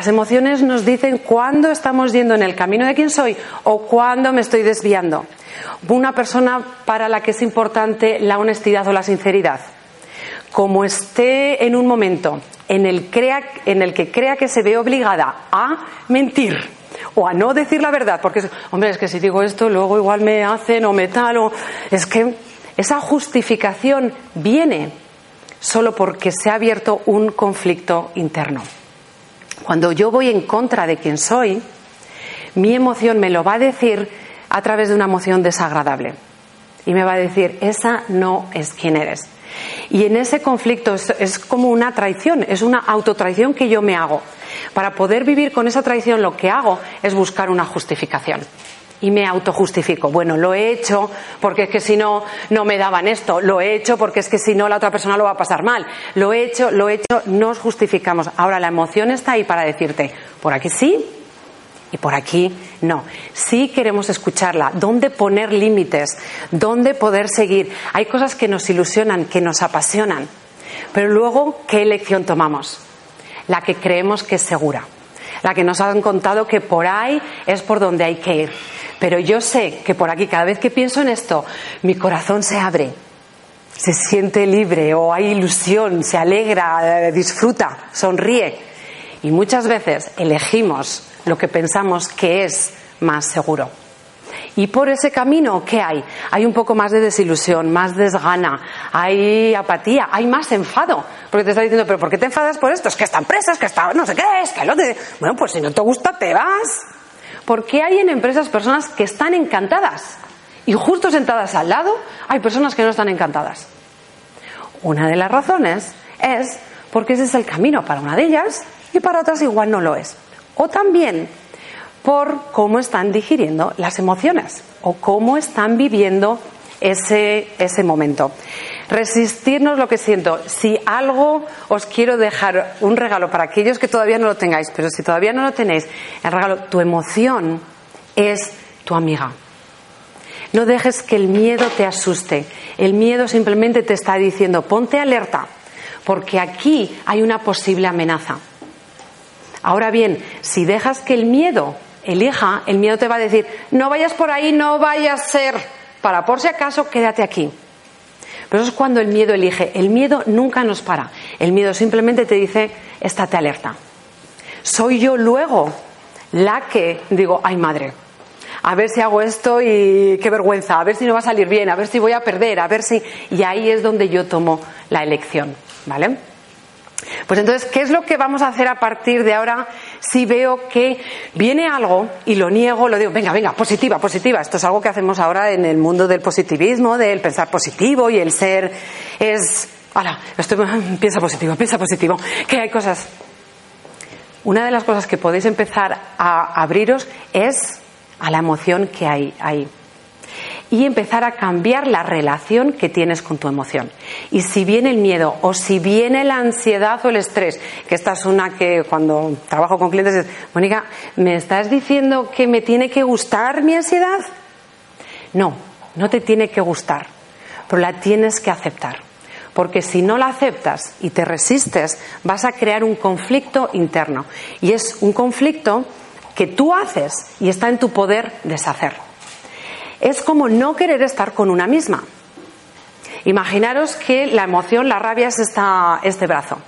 Las emociones nos dicen cuándo estamos yendo en el camino de quién soy o cuándo me estoy desviando. Una persona para la que es importante la honestidad o la sinceridad. Como esté en un momento en el, en el que crea que se ve obligada a mentir o a no decir la verdad, porque, hombre, es que si digo esto, luego igual me hacen o me tal, o es que esa justificación viene solo porque se ha abierto un conflicto interno. Cuando yo voy en contra de quien soy, mi emoción me lo va a decir a través de una emoción desagradable. Y me va a decir, esa no es quien eres. Y en ese conflicto es, como una traición, es una autotraición que yo me hago. Para poder vivir con esa traición lo que hago es buscar una justificación y me autojustifico. Bueno, lo he hecho porque es que si no, no me daban esto. Lo he hecho porque es que si no, la otra persona lo va a pasar mal. Lo he hecho, lo he hecho, nos justificamos. Ahora la emoción está ahí para decirte, por aquí sí y por aquí no. Sí queremos escucharla. ¿Dónde poner límites? ¿Dónde poder seguir? Hay cosas que nos ilusionan, que nos apasionan. Pero luego, ¿qué elección tomamos? La que creemos que es segura la que nos han contado que por ahí es por donde hay que ir. Pero yo sé que por aquí, cada vez que pienso en esto, mi corazón se abre, se siente libre o hay ilusión, se alegra, disfruta, sonríe. Y muchas veces elegimos lo que pensamos que es más seguro. Y por ese camino, ¿qué hay? Hay un poco más de desilusión, más desgana, hay apatía, hay más enfado. Porque te está diciendo, ¿pero por qué te enfadas por esto? Es que esta empresa, es que está, no sé qué, es que lo de... Bueno, pues si no te gusta, te vas. ¿Por qué hay en empresas personas que están encantadas? Y justo sentadas al lado hay personas que no están encantadas. Una de las razones es porque ese es el camino para una de ellas y para otras igual no lo es. O también por cómo están digiriendo las emociones o cómo están viviendo ese, ese momento. Resistirnos lo que siento. Si algo os quiero dejar un regalo para aquellos que todavía no lo tengáis, pero si todavía no lo tenéis, el regalo, tu emoción es tu amiga. No dejes que el miedo te asuste. El miedo simplemente te está diciendo, ponte alerta, porque aquí hay una posible amenaza. Ahora bien, si dejas que el miedo elija, el miedo te va a decir, no vayas por ahí, no vayas a ser, para por si acaso, quédate aquí. Pero eso es cuando el miedo elige. El miedo nunca nos para. El miedo simplemente te dice, estate alerta. Soy yo luego la que digo, ay madre, a ver si hago esto y qué vergüenza, a ver si no va a salir bien, a ver si voy a perder, a ver si... Y ahí es donde yo tomo la elección, ¿vale? Pues entonces, ¿qué es lo que vamos a hacer a partir de ahora si veo que viene algo y lo niego, lo digo, venga, venga, positiva, positiva? Esto es algo que hacemos ahora en el mundo del positivismo, del pensar positivo y el ser es, hola, estoy, piensa positivo, piensa positivo, que hay cosas. Una de las cosas que podéis empezar a abriros es a la emoción que hay ahí y empezar a cambiar la relación que tienes con tu emoción. Y si viene el miedo o si viene la ansiedad o el estrés, que esta es una que cuando trabajo con clientes es, Mónica, ¿me estás diciendo que me tiene que gustar mi ansiedad? No, no te tiene que gustar, pero la tienes que aceptar. Porque si no la aceptas y te resistes, vas a crear un conflicto interno. Y es un conflicto que tú haces y está en tu poder deshacer. Es como no querer estar con una misma. Imaginaros que la emoción, la rabia es esta, este brazo.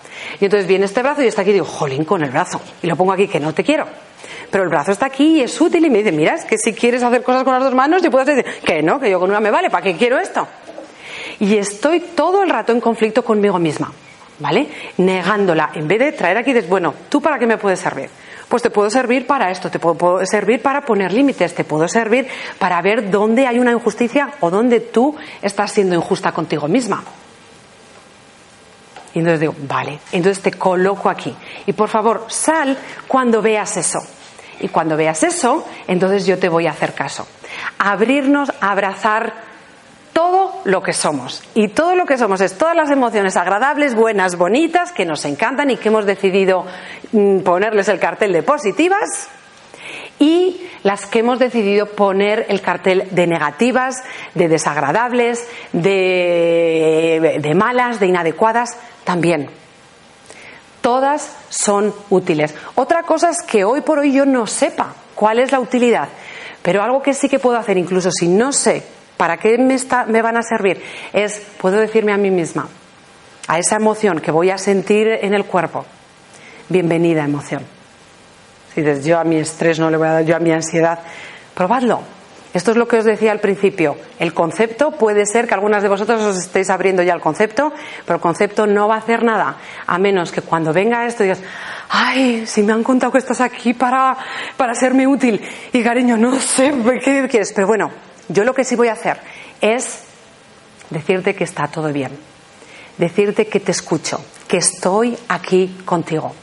Y entonces viene este brazo y está aquí y digo, jolín con el brazo. Y lo pongo aquí, que no te quiero. Pero el brazo está aquí y es útil y me dice, mira, es que si quieres hacer cosas con las dos manos, yo puedo decir, que no, que yo con una me vale, ¿para qué quiero esto? Y estoy todo el rato en conflicto conmigo misma, ¿vale? Negándola. En vez de traer aquí, dices, bueno, ¿tú para qué me puedes servir? Pues te puedo servir para esto, te puedo, servir para poner límites, te puedo servir para ver dónde hay una injusticia o dónde tú estás siendo injusta contigo misma. Y entonces digo, vale, entonces te coloco aquí. Y por favor, sal cuando veas eso. Y cuando veas eso, entonces yo te voy a hacer caso. Abrirnos, abrazar todo lo que somos. Y todo lo que somos es todas las emociones agradables, buenas, bonitas, que nos encantan y que hemos decidido mm, ponerles el cartel de positivas. Y las que hemos decidido poner el cartel de negativas, de desagradables, de, de malas, de inadecuadas, también. Todas son útiles. Otra cosa es que hoy por hoy yo no sepa cuál es la utilidad, pero algo que sí que puedo hacer, incluso si no sé ¿Para qué me, me van a servir? Es, puedo decirme a mí misma, a esa emoción que voy a sentir en el cuerpo, bienvenida emoción. Si dices, yo a mi estrés no le voy a dar, yo a mi ansiedad, probadlo. Esto es lo que os decía al principio. El concepto puede ser que algunas de vosotros os estéis abriendo ya el concepto, pero el concepto no va a hacer nada, a menos que cuando venga esto digas, ay, si me han contado que estás aquí para, para serme útil. Y cariño, no sé qué quieres, pero bueno, yo lo que sí voy a hacer es decirte que está todo bien, decirte que te escucho, que estoy aquí contigo.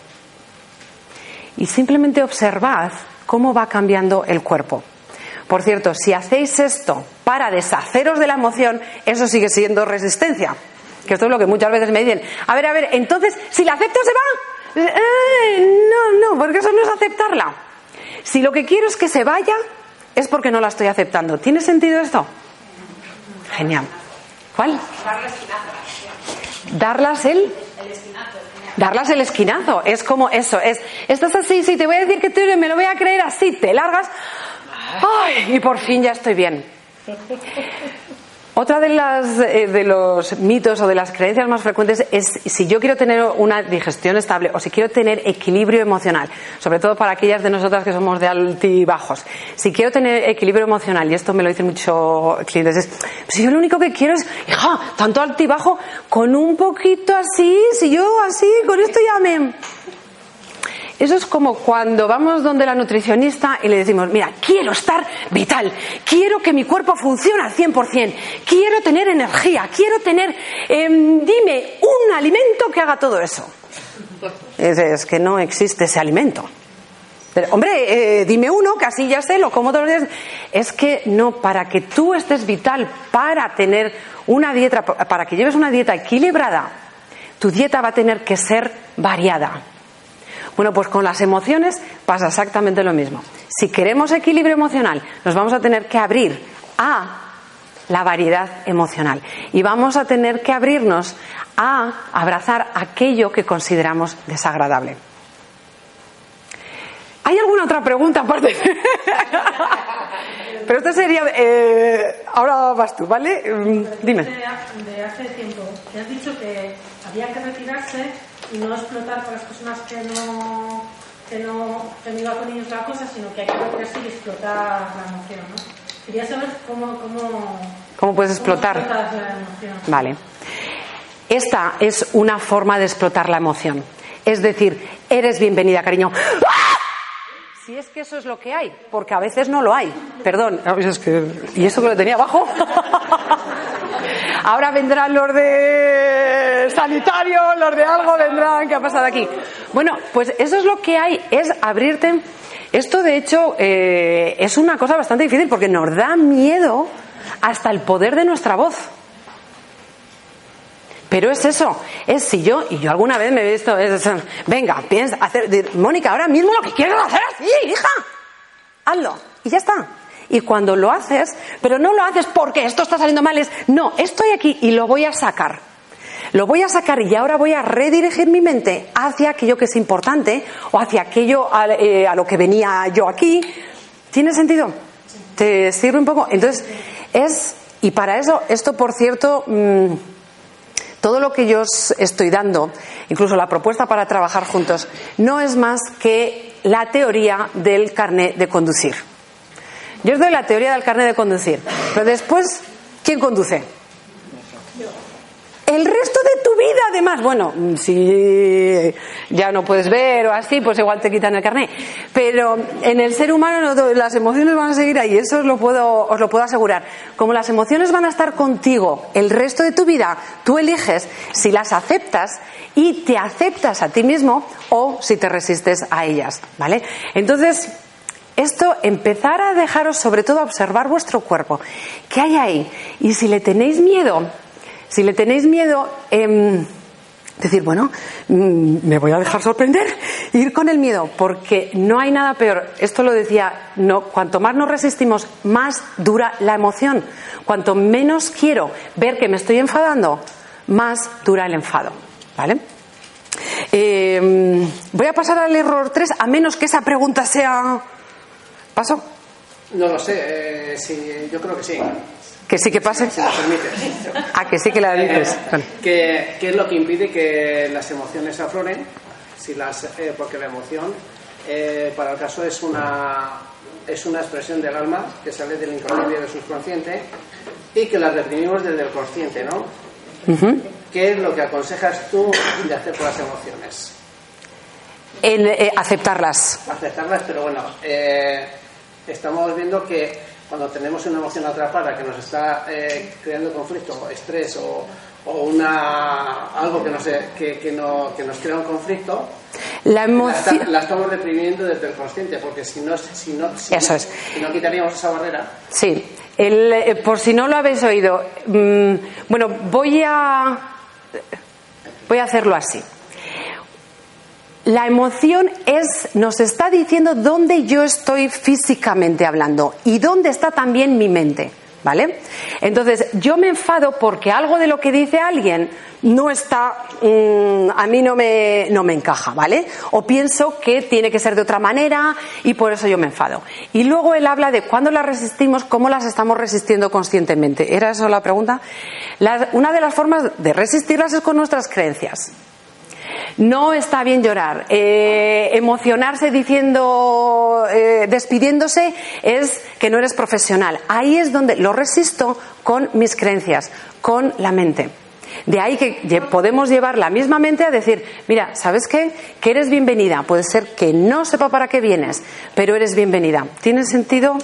Y simplemente observad cómo va cambiando el cuerpo. Por cierto, si hacéis esto para deshaceros de la emoción, eso sigue siendo resistencia. Que esto es lo que muchas veces me dicen. A ver, a ver, entonces, si la acepto se va. Eh, no, no, porque eso no es aceptarla. Si lo que quiero es que se vaya, es porque no la estoy aceptando. ¿Tiene sentido esto? Genial. ¿Cuál? Darlas el darlas el esquinazo. Es como eso, es, estás así, sí, te voy a decir que tú me lo voy a creer así, te largas, ay, y por fin ya estoy bien. Otra de, las, eh, de los mitos o de las creencias más frecuentes es si yo quiero tener una digestión estable o si quiero tener equilibrio emocional, sobre todo para aquellas de nosotras que somos de altibajos. Si quiero tener equilibrio emocional, y esto me lo dicen muchos clientes, es si yo lo único que quiero es, hija, tanto altibajo, con un poquito así, si yo así, con esto ya me eso es como cuando vamos donde la nutricionista y le decimos, mira, quiero estar vital, quiero que mi cuerpo funcione al 100%, quiero tener energía, quiero tener, em, dime, un alimento que haga todo eso. Es, que no existe ese alimento. hombre, eh, dime uno, que así ya sé, lo como todos los días. Es que no, para que tú estés vital, para tener una dieta, para que lleves una dieta equilibrada, tu dieta va a tener que ser variada. Bueno, pues con las emociones pasa exactamente lo mismo. Si queremos equilibrio emocional, nos vamos a tener que abrir a la variedad emocional y vamos a tener que abrirnos a abrazar aquello que consideramos desagradable. ¿Hay alguna otra pregunta aparte? Pero esto sería. Eh, ahora vas tú, ¿vale? Mm, dime. De hace tiempo, te has dicho que había que retirarse y no explotar con las personas que no, que no, que no iba con ellos la cosa, sino que hay que retirarse y explotar la emoción, ¿no? Quería saber cómo, cómo, ¿Cómo puedes explotar? la emoción. Vale. Esta es una forma de explotar la emoción. Es decir, eres bienvenida, cariño. ¡Ah! Si es que eso es lo que hay, porque a veces no lo hay. Perdón, ¿y eso que lo tenía abajo? Ahora vendrán los de sanitario, los de algo vendrán, ¿qué ha pasado aquí? Bueno, pues eso es lo que hay, es abrirte. Esto, de hecho, eh, es una cosa bastante difícil porque nos da miedo hasta el poder de nuestra voz. Pero es eso, es si yo, y yo alguna vez me he visto, venga, piensa, hacer, Mónica, ahora mismo lo que quieres hacer así, hija, hazlo, y ya está. Y cuando lo haces, pero no lo haces porque esto está saliendo mal, es, no, estoy aquí y lo voy a sacar. Lo voy a sacar y ahora voy a redirigir mi mente hacia aquello que es importante o hacia aquello a, eh, lo que venía yo aquí. ¿Tiene sentido? ¿Te sirve un poco? Entonces, es, y para eso, esto por cierto, mm, todo lo que yo os estoy dando, incluso la propuesta para trabajar juntos, no es más que la teoría del carnet de conducir. Yo os doy la teoría del carnet de conducir, pero después, ¿quién conduce? El resto de tu vida, además, bueno, si ya no puedes ver o así, pues igual te quitan el carnet. Pero en el ser humano las emociones van a seguir ahí, eso os lo puedo, os lo puedo asegurar. Como las emociones van a estar contigo el resto de tu vida, tú eliges si las aceptas y te aceptas a ti mismo o si te resistes a ellas, ¿vale? Entonces, esto, empezar a dejaros sobre todo a observar vuestro cuerpo. ¿Qué hay ahí? Y si le tenéis miedo, si le tenéis miedo, eh, decir, bueno, mm, me voy a dejar sorprender, ir con el miedo, porque no hay nada peor. Esto lo decía, no, cuanto más nos resistimos, más dura la emoción. Cuanto menos quiero ver que me estoy enfadando, más dura el enfado. ¿Vale? Eh, voy a pasar al error 3, a menos que esa pregunta sea. ¿Paso? No lo sé, eh, sí, yo creo que sí. Que sí que pase. Si me permites. Ah, que sí que la dices. Vale. ¿Qué, qué es lo que impide que las emociones afloren? Si las, eh, porque la emoción, eh, para el caso, es una, es una expresión del alma que sale del inconsciente y del subconsciente y que la reprimimos desde el consciente, ¿no? ¿Qué es lo que aconsejas tú de hacer con las emociones? El, eh, aceptarlas. Aceptarlas, pero bueno, eh, estamos viendo que cuando tenemos una emoción atrapada que nos está eh, creando conflicto, o estrés o, o una, algo que nos, que, que, no, que nos crea un conflicto, La emoción. la estamos reprimiendo desde el consciente, porque si no, si no, si Eso es. si no quitaríamos esa barrera, Sí. El, eh, por si no lo habéis oído, mm, bueno, voy a voy a hacerlo así. La emoción es, nos está diciendo dónde yo estoy físicamente hablando y dónde está también mi mente, ¿vale? Entonces, yo me enfado porque algo de lo que dice alguien no está, mm, a mí no me, no me encaja, ¿vale? O pienso que tiene que ser de otra manera y por eso yo me enfado. Y luego él habla de cuándo las resistimos, cómo las estamos resistiendo conscientemente. ¿Era eso la pregunta? Una de las formas de resistirlas es con nuestras creencias. No está bien llorar. Eh, emocionarse diciendo, eh, despidiéndose, es que no eres profesional. Ahí es donde lo resisto con mis creencias, con la mente. De ahí que podemos llevar la misma mente a decir, mira, ¿sabes qué? Que eres bienvenida. Puede ser que no sepa para qué vienes, pero eres bienvenida. ¿Tiene sentido?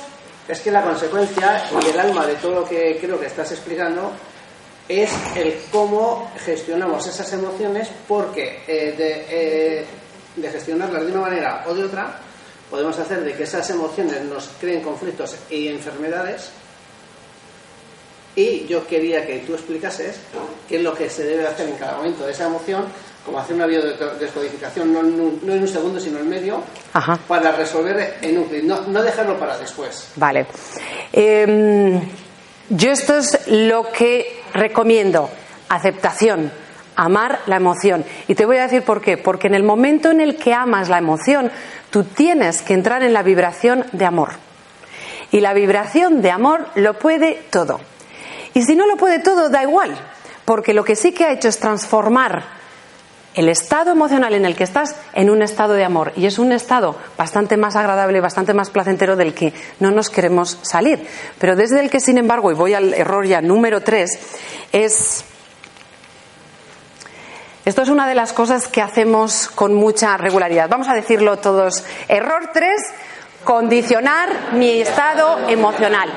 es que la consecuencia y el alma de todo lo que creo que estás explicando es el cómo gestionamos esas emociones porque eh, de, eh, de gestionarlas de una manera o de otra podemos hacer de que esas emociones nos creen conflictos y enfermedades y yo quería que tú explicases qué es lo que se debe hacer en cada momento de esa emoción como hacer una biodescodificación no no en un segundo sino en medio Ajá. para resolver en un no, no dejarlo para después Vale. Eh, yo esto es lo que recomiendo. Aceptación. Amar la emoción. Y te voy a decir por qué. Porque en el momento en el que amas la emoción, tú tienes que entrar en la vibración de amor. Y la vibración de amor lo puede todo. Y si no lo puede todo, da igual. Porque lo que sí que ha hecho es transformar el estado emocional en el que estás en un estado de amor. Y es un estado bastante más agradable, bastante más placentero del que no nos queremos salir. Pero desde el que, sin embargo, y voy al error ya número tres, es. Esto es una de las cosas que hacemos con mucha regularidad. Vamos a decirlo todos. Error 3, condicionar mi estado emocional.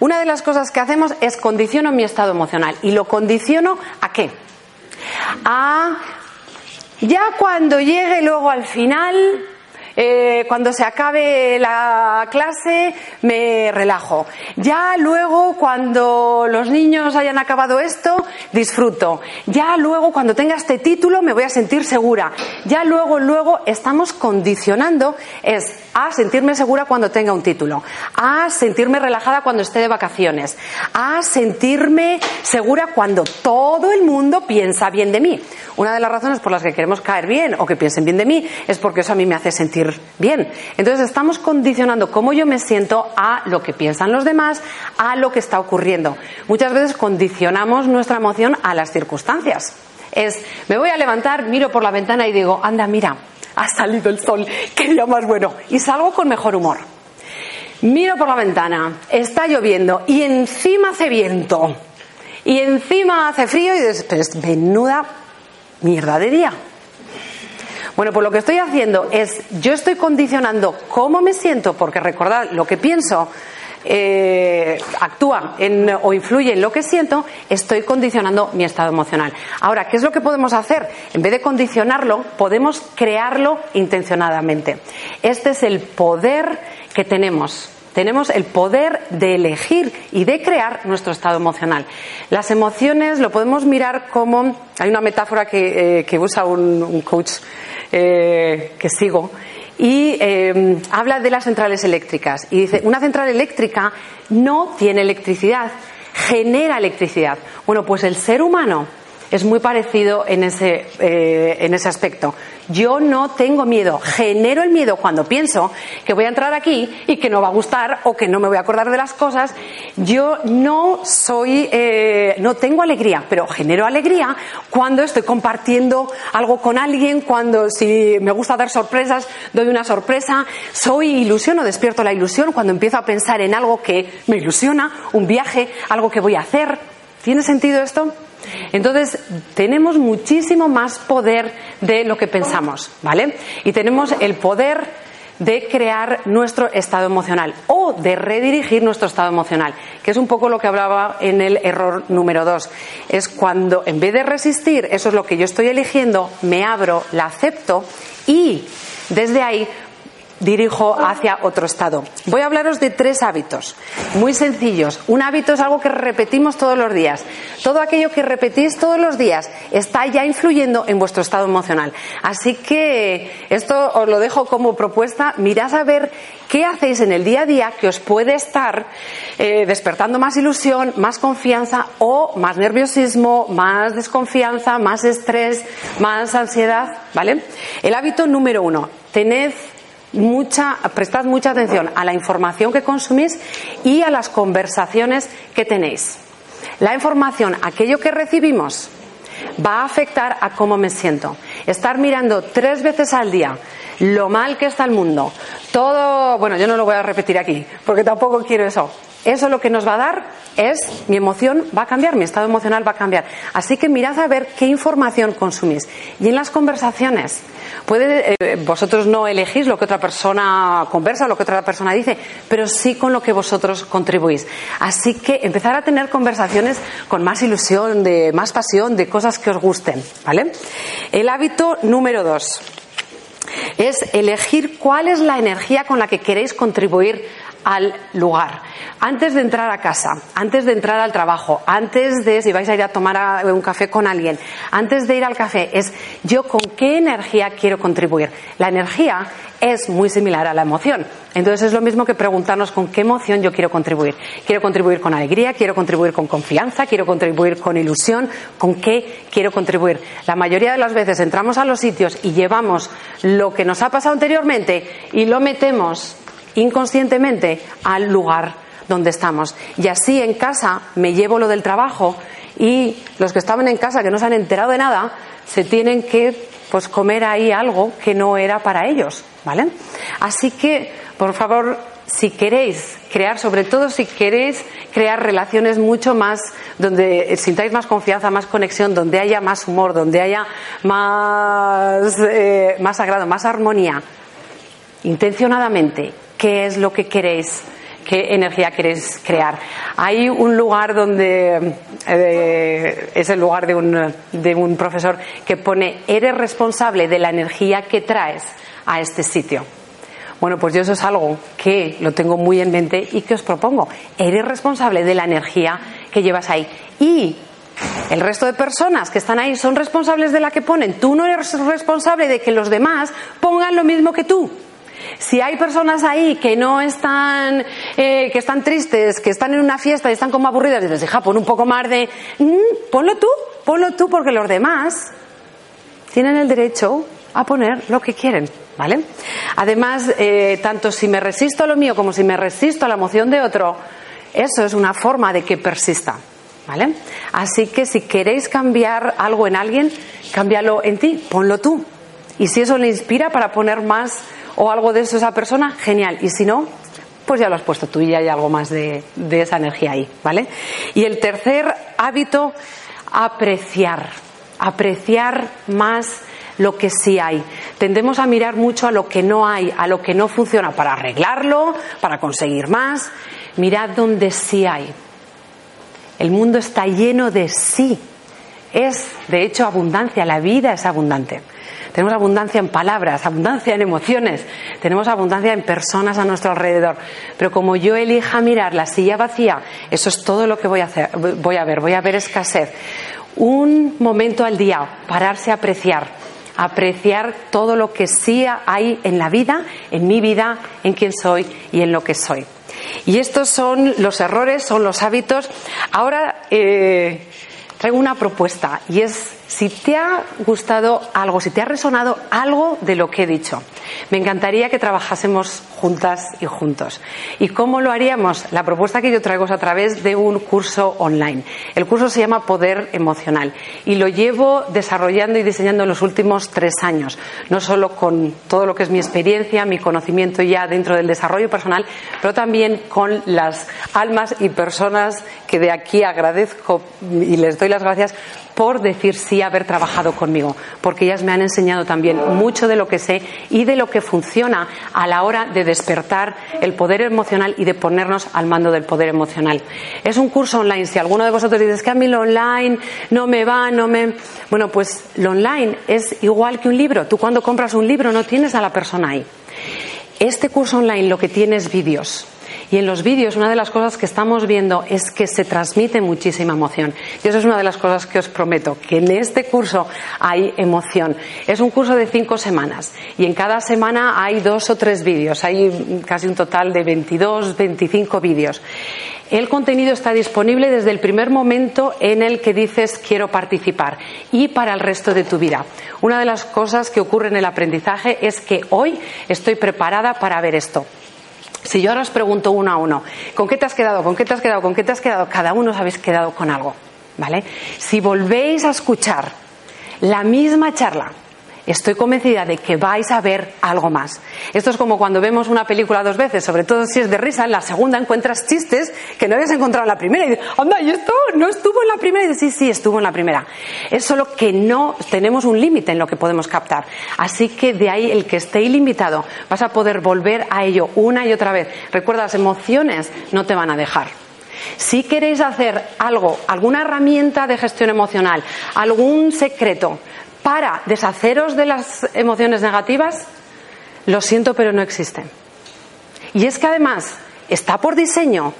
Una de las cosas que hacemos es condiciono mi estado emocional. ¿Y lo condiciono a qué? A ya cuando llegue luego al final, eh, cuando se acabe la clase, me relajo. Ya luego, cuando los niños hayan acabado esto, disfruto. Ya luego, cuando tenga este título, me voy a sentir segura. Ya luego, luego, estamos condicionando es a sentirme segura cuando tenga un título, a sentirme relajada cuando esté de vacaciones, a sentirme segura cuando todo el mundo piensa bien de mí. Una de las razones por las que queremos caer bien o que piensen bien de mí es porque eso a mí me hace sentir bien. Entonces estamos condicionando cómo yo me siento a lo que piensan los demás, a lo que está ocurriendo. Muchas veces condicionamos nuestra emoción a las circunstancias. Es, me voy a levantar, miro por la ventana y digo, anda, mira, ha salido el sol, qué día más bueno. Y salgo con mejor humor. Miro por la ventana, está lloviendo y encima hace viento. Y encima hace frío y dices, menuda mierda de día. Bueno, pues lo que estoy haciendo es, yo estoy condicionando cómo me siento, porque recordad, lo que pienso eh, actúa o influye en lo que siento, estoy condicionando mi estado emocional. Ahora, ¿qué es lo que podemos hacer? En vez de condicionarlo, podemos crearlo intencionadamente. Este es el poder que tenemos tenemos el poder de elegir y de crear nuestro estado emocional. Las emociones lo podemos mirar como, hay una metáfora que, eh, usa un, coach eh, que sigo, y eh, habla de las centrales eléctricas. Y dice, una central eléctrica no tiene electricidad, genera electricidad. Bueno, pues el ser humano es muy parecido en ese, eh, en ese aspecto. Yo no tengo miedo, genero el miedo cuando pienso que voy a entrar aquí y que no va a gustar o que no me voy a acordar de las cosas. Yo no soy, eh, no tengo alegría, pero genero alegría cuando estoy compartiendo algo con alguien, cuando si me gusta dar sorpresas, doy una sorpresa. Soy ilusión o despierto la ilusión cuando empiezo a pensar en algo que me ilusiona, un viaje, algo que voy a hacer. ¿Tiene sentido esto? Entonces, tenemos muchísimo más poder de lo que pensamos, ¿vale? Y tenemos el poder de crear nuestro estado emocional o de redirigir nuestro estado emocional, que es un poco lo que hablaba en el error número dos. Es cuando en vez de resistir, eso es lo que yo estoy eligiendo, me abro, la acepto y desde ahí dirijo hacia otro estado. Voy a hablaros de tres hábitos, muy sencillos. Un hábito es algo que repetimos todos los días. Todo aquello que repetís todos los días está ya influyendo en vuestro estado emocional. Así que esto os lo dejo como propuesta. Mirad a ver qué hacéis en el día a día que os puede estar eh, despertando más ilusión, más confianza o más nerviosismo, más desconfianza, más estrés, más ansiedad. ¿Vale? El hábito número uno. Tened mucha, prestad mucha atención a la información que consumís y a las conversaciones que tenéis. La información, aquello que recibimos, va a afectar a cómo me siento. Estar mirando tres veces al día lo mal que está el mundo, todo, bueno, yo no lo voy a repetir aquí, porque tampoco quiero eso. Eso lo que nos va a dar es mi emoción va a cambiar, mi estado emocional va a cambiar. Así que mirad a ver qué información consumís. Y en las conversaciones, puede, eh, vosotros no elegís lo que otra persona conversa, lo que otra persona dice, pero sí con lo que vosotros contribuís. Así que empezar a tener conversaciones con más ilusión, de más pasión, de cosas que os gusten, ¿vale? El hábito número dos es elegir cuál es la energía con la que queréis contribuir al lugar. Antes de entrar a casa, antes de entrar al trabajo, antes de si vais a ir a tomar un café con alguien, antes de ir al café, es yo con qué energía quiero contribuir. La energía es muy similar a la emoción. Entonces es lo mismo que preguntarnos con qué emoción yo quiero contribuir. Quiero contribuir con alegría, quiero contribuir con confianza, quiero contribuir con ilusión, con qué quiero contribuir. La mayoría de las veces entramos a los sitios y llevamos lo que nos ha pasado anteriormente y lo metemos inconscientemente al lugar donde estamos. Y así en casa me llevo lo del trabajo y los que estaban en casa que no se han enterado de nada se tienen que pues comer ahí algo que no era para ellos, ¿vale? Así que, por favor, si queréis crear, sobre todo si queréis crear relaciones mucho más, donde sintáis más confianza, más conexión, donde haya más humor, donde haya más, eh, más agrado, más armonía, intencionadamente qué es lo que queréis, qué energía queréis crear. Hay un lugar donde eh, es el lugar de un, de un profesor que pone eres responsable de la energía que traes a este sitio. Bueno, pues yo eso es algo que lo tengo muy en mente y que os propongo. Eres responsable de la energía que llevas ahí. Y el resto de personas que están ahí son responsables de la que ponen. Tú no eres responsable de que los demás pongan lo mismo que tú. Si hay personas ahí que no están, eh, que están tristes, que están en una fiesta y están como aburridas, dices, hija, pon un poco más de, mm, ponlo tú, ponlo tú, porque los demás tienen el derecho a poner lo que quieren. ¿Vale? Además, eh, tanto si me resisto a lo mío como si me resisto a la emoción de otro, eso es una forma de que persista. ¿Vale? Así que si queréis cambiar algo en alguien, cámbialo en ti, ponlo tú. Y si eso le inspira para poner más o algo de eso esa persona, genial. Y si no, pues ya lo has puesto tú y ya hay algo más de, de esa energía ahí, ¿vale? Y el tercer hábito, apreciar. Apreciar más lo que sí hay. Tendemos a mirar mucho a lo que no hay, a lo que no funciona para arreglarlo, para conseguir más. Mirad donde sí hay. El mundo está lleno de sí. Es, de hecho, abundancia. La vida es abundante. Tenemos abundancia en palabras, abundancia en emociones, tenemos abundancia en personas a nuestro alrededor. Pero como yo elija mirar la silla vacía, eso es todo lo que voy a hacer, voy a ver, voy a ver escasez. Un momento al día, pararse a apreciar, apreciar todo lo que sí hay en la vida, en mi vida, en quién soy y en lo que soy. Y estos son los errores, son los hábitos. Ahora eh, traigo una propuesta y es si te ha gustado algo, si te ha resonado algo de lo que he dicho. Me encantaría que trabajásemos juntas y juntos. ¿Y cómo lo haríamos? La propuesta que yo traigo es a través de un curso online. El curso se llama Poder Emocional y lo llevo desarrollando y diseñando en los últimos tres años. No solo con todo lo que es mi experiencia, mi conocimiento ya dentro del desarrollo personal, pero también con las almas y personas que de aquí agradezco y les doy las gracias por decir sí haber trabajado conmigo, porque ellas me han enseñado también mucho de lo que sé y de lo que funciona a la hora de despertar el poder emocional y de ponernos al mando del poder emocional. Es un curso online. Si alguno de vosotros dice que a mí lo online no me va, no me. Bueno, pues lo online es igual que un libro. Tú cuando compras un libro no tienes a la persona ahí. Este curso online lo que tiene es vídeos y en los vídeos una de las cosas que estamos viendo es que se transmite muchísima emoción. Y eso es una de las cosas que os prometo, que en este curso hay emoción. Es un curso de cinco semanas y en cada semana hay dos o tres vídeos. Hay casi un total de 22, 25 vídeos. El contenido está disponible desde el primer momento en el que dices quiero participar y para el resto de tu vida. Una de las cosas que ocurre en el aprendizaje es que hoy estoy preparada para ver esto. Si yo ahora os pregunto uno a uno, ¿con qué te has quedado? ¿Con qué te has quedado? ¿Con qué te has quedado? Cada uno os habéis quedado con algo, ¿vale? Si volvéis a escuchar la misma charla estoy convencida de que vais a ver algo más. Esto es como cuando vemos una película dos veces, sobre todo si es de risa, en la segunda encuentras chistes que no habías encontrado en la primera y dices, anda, ¿y esto no estuvo en la primera? Y dices, sí, sí, estuvo en la primera. Es solo que no tenemos un límite en lo que podemos captar. Así que de ahí el que esté ilimitado, vas a poder volver a ello una y otra vez. Recuerda, las emociones no te van a dejar. Si queréis hacer algo, alguna herramienta de gestión emocional, algún secreto, para deshaceros de las emociones negativas, lo siento, pero no existen. Y es que además está por diseño.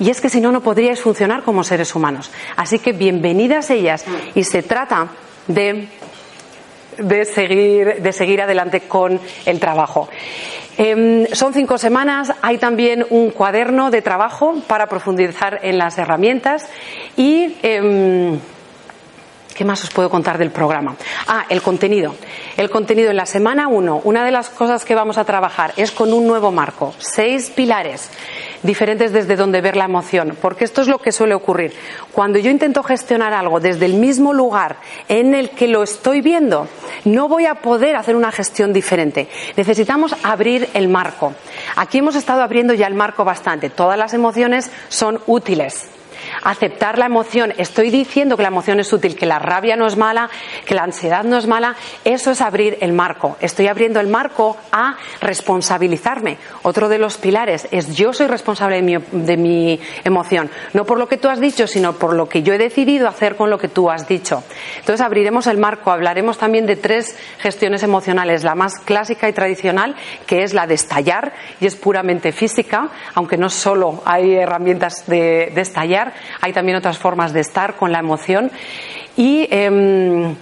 Y es que si no, no podríais funcionar como seres humanos. Así que bienvenidas ellas. Y se trata de, de, seguir, de seguir adelante con el trabajo. Em, son cinco semanas. Hay también un cuaderno de trabajo para profundizar en las herramientas. Y. Em, ¿Qué más os puedo contar del programa? Ah, el contenido. El contenido en la semana 1, una de las cosas que vamos a trabajar es con un nuevo marco, seis pilares diferentes desde donde ver la emoción, porque esto es lo que suele ocurrir. Cuando yo intento gestionar algo desde el mismo lugar en el que lo estoy viendo, no voy a poder hacer una gestión diferente. Necesitamos abrir el marco. Aquí hemos estado abriendo ya el marco bastante. Todas las emociones son útiles aceptar la emoción. Estoy diciendo que la emoción es útil, que la rabia no es mala, que la ansiedad no es mala. Eso es abrir el marco. Estoy abriendo el marco a responsabilizarme. Otro de los pilares es yo soy responsable de mi, emoción. No por lo que tú has dicho, sino por lo que yo he decidido hacer con lo que tú has dicho. Entonces abriremos el marco. Hablaremos también de tres gestiones emocionales. La más clásica y tradicional, que es la de estallar y es puramente física, aunque no solo hay herramientas de, de estallar, hay también otras formas de estar con la emoción. Y em,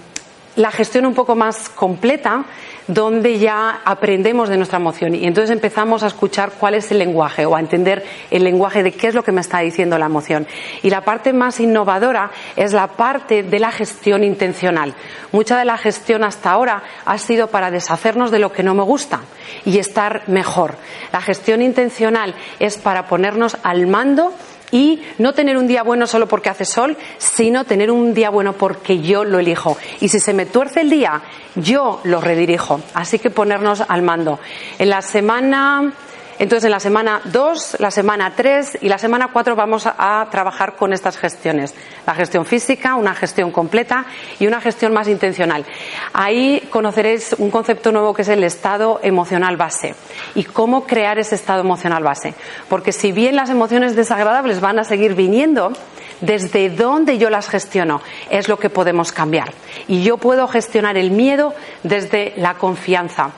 la gestión un poco más completa, donde ya aprendemos de nuestra emoción y entonces empezamos a escuchar cuál es el lenguaje o a entender el lenguaje de qué es lo que me está diciendo la emoción. Y la parte más innovadora es la parte de la gestión intencional. Mucha de la gestión hasta ahora ha sido para deshacernos de lo que no me gusta y estar mejor. La gestión intencional es para ponernos al mando y no tener un día bueno solo porque hace sol, sino tener un día bueno porque yo lo elijo. Y si se me tuerce el día, yo lo redirijo. Así que ponernos al mando. En la semana entonces, en la semana 2, la semana 3 y la semana 4 vamos a, trabajar con estas gestiones. La gestión física, una gestión completa y una gestión más intencional. Ahí conoceréis un concepto nuevo que es el estado emocional base y cómo crear ese estado emocional base. Porque si bien las emociones desagradables van a seguir viniendo, desde dónde yo las gestiono es lo que podemos cambiar. Y yo puedo gestionar el miedo desde la confianza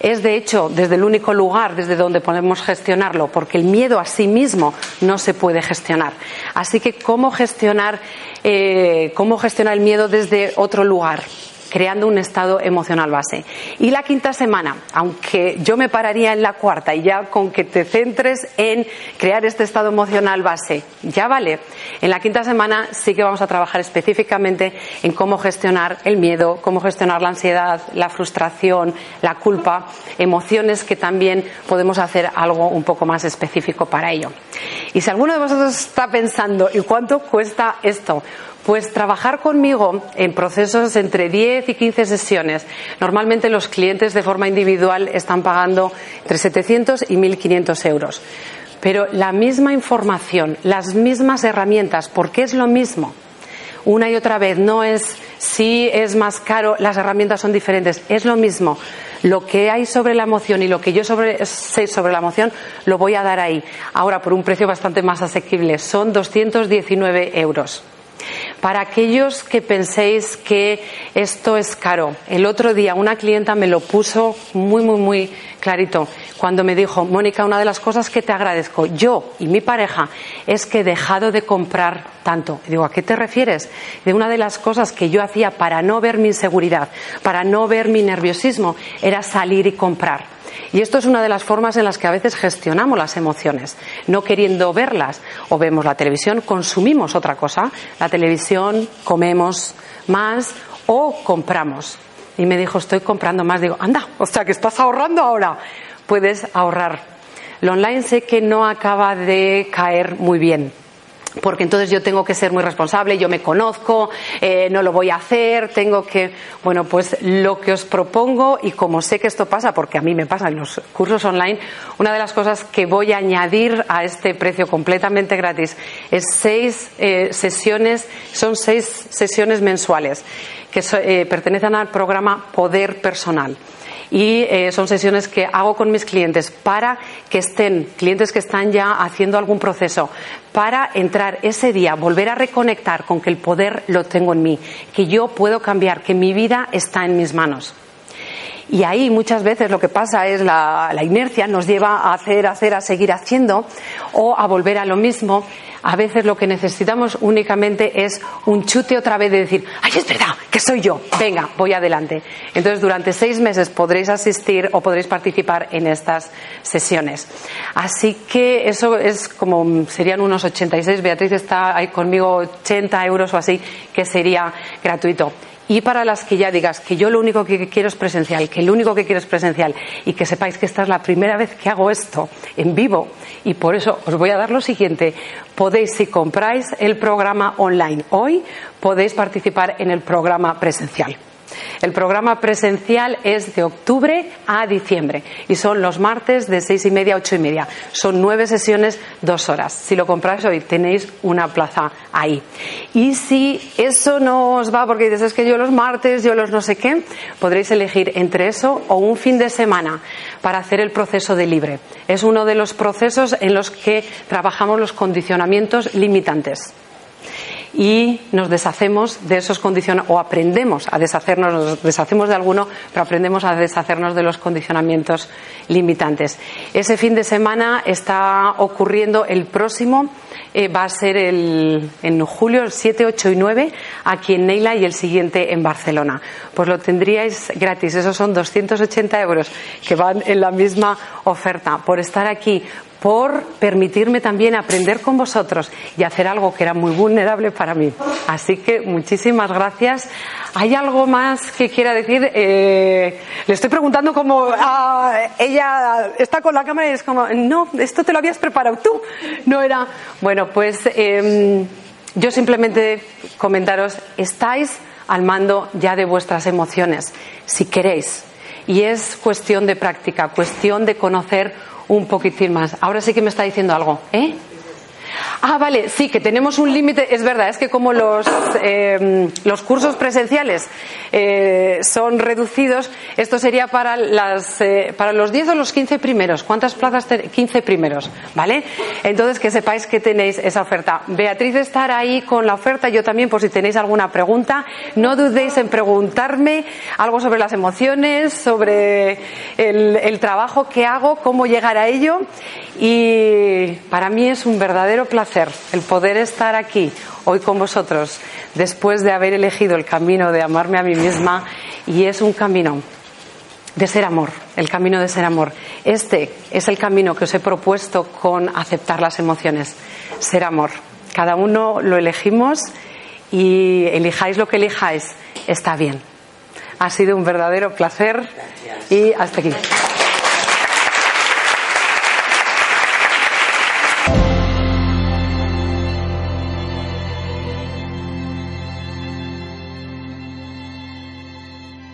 es de hecho desde el único lugar desde donde podemos gestionarlo, porque el miedo a sí mismo no se puede gestionar. Así que cómo gestionar, eh, cómo gestionar el miedo desde otro lugar creando un estado emocional base. Y la quinta semana, aunque yo me pararía en la cuarta y ya con que te centres en crear este estado emocional base, ya vale. En la quinta semana sí que vamos a trabajar específicamente en cómo gestionar el miedo, cómo gestionar la ansiedad, la frustración, la culpa, emociones que también podemos hacer algo un poco más específico para ello. Y si alguno de vosotros está pensando, ¿y cuánto cuesta esto? Pues trabajar conmigo en procesos entre 10 y 15 sesiones. Normalmente los clientes de forma individual están pagando entre 700 y 1.500 euros. Pero la misma información, las mismas herramientas, porque es lo mismo. Una y otra vez, no es si es más caro, las herramientas son diferentes, es lo mismo. Lo que hay sobre la emoción y lo que yo sé sobre la emoción lo voy a dar ahí. Ahora, por un precio bastante más asequible, son 219 euros. Para aquellos que penséis que esto es caro, el otro día una clienta me lo puso muy, muy, muy clarito cuando me dijo, Mónica, una de las cosas que te agradezco yo y mi pareja es que he dejado de comprar tanto. digo, ¿a qué te refieres? De una de las cosas que yo hacía para no ver mi inseguridad, para no ver mi nerviosismo, era salir y comprar. Y esto es una de las formas en las que a veces gestionamos las emociones, no queriendo verlas. O vemos la televisión, consumimos otra cosa, la televisión, comemos más o compramos. Y me dijo, estoy comprando más. Digo, anda, o sea que estás ahorrando ahora. Puedes ahorrar. Lo online sé que no acaba de caer muy bien porque entonces yo tengo que ser muy responsable, yo me conozco, eh, no lo voy a hacer, tengo que, bueno, pues lo que os propongo y como sé que esto pasa, porque a mí me pasa en los cursos online, una de las cosas que voy a añadir a este precio completamente gratis es seis eh, sesiones, son seis sesiones mensuales que eh, pertenecen al programa Poder Personal y eh, son sesiones que hago con mis clientes para que estén, clientes que están ya haciendo algún proceso, para entrar ese día, volver a reconectar con que el poder lo tengo en mí, que yo puedo cambiar, que mi vida está en mis manos. Y ahí muchas veces lo que pasa es la, la inercia nos lleva a hacer, hacer, a seguir haciendo o a volver a lo mismo a veces lo que necesitamos únicamente es un chute otra vez de decir, ¡ay, es verdad, que soy yo! Venga, voy adelante. Entonces, durante seis meses podréis asistir o podréis participar en estas sesiones. Así que eso es como, serían unos 86, Beatriz está ahí conmigo, 80 euros o así, que sería gratuito y para las que ya digas que yo lo único que quiero es presencial, que lo único que quiero es presencial y que sepáis que esta es la primera vez que hago esto en vivo y por eso os voy a dar lo siguiente. Podéis, si compráis el programa online hoy, podéis participar en el programa presencial. El programa presencial es de octubre a diciembre y son los martes de seis y media a ocho y media. Son nueve sesiones, dos horas. Si lo compráis hoy tenéis una plaza ahí. Y si eso no os va porque dices es que yo los martes, yo los no sé qué, podréis elegir entre eso o un fin de semana para hacer el proceso de libre. Es uno de los procesos en los que trabajamos los condicionamientos limitantes. Y nos deshacemos de esos condicionamientos, o aprendemos a deshacernos, nos deshacemos de alguno, pero aprendemos a deshacernos de los condicionamientos limitantes. Ese fin de semana está ocurriendo el próximo, eh, va a ser el, en julio, el 7, 8 y 9, aquí en Neila y el siguiente en Barcelona. Pues lo tendríais gratis, esos son 280 euros que van en la misma oferta por estar aquí, por permitirme también aprender con vosotros y hacer algo que era muy vulnerable para mí. Así que muchísimas gracias. ¿Hay algo más que quiera decir? Eh, le estoy preguntando como ella está con la cámara y es como, no, esto te lo habías preparado tú. No era. Bueno, pues em, yo simplemente comentaros, estáis al mando ya de vuestras emociones, si queréis. Y es cuestión de práctica, cuestión de conocer un poquitín más. Ahora sí que me está diciendo algo, ¿eh? Ah, vale, sí, que tenemos un límite. Es verdad, es que como los, eh, los cursos presenciales eh, son reducidos, esto sería para, las, eh, para los 10 o los 15 primeros. ¿Cuántas plazas? 15 primeros, ¿vale? Entonces, que sepáis que tenéis esa oferta. Beatriz estará ahí con la oferta, yo también, por si tenéis alguna pregunta. No dudéis en preguntarme algo sobre las emociones, sobre el, el trabajo que hago, cómo llegar a ello. Y para mí es un verdadero placer el poder estar aquí hoy con vosotros después de haber elegido el camino de amarme a mí misma y es un camino de ser amor, el camino de ser amor. Este es el camino que os he propuesto con aceptar las emociones, ser amor. Cada uno lo elegimos y elijáis lo que elijáis, está bien. Ha sido un verdadero placer y hasta aquí.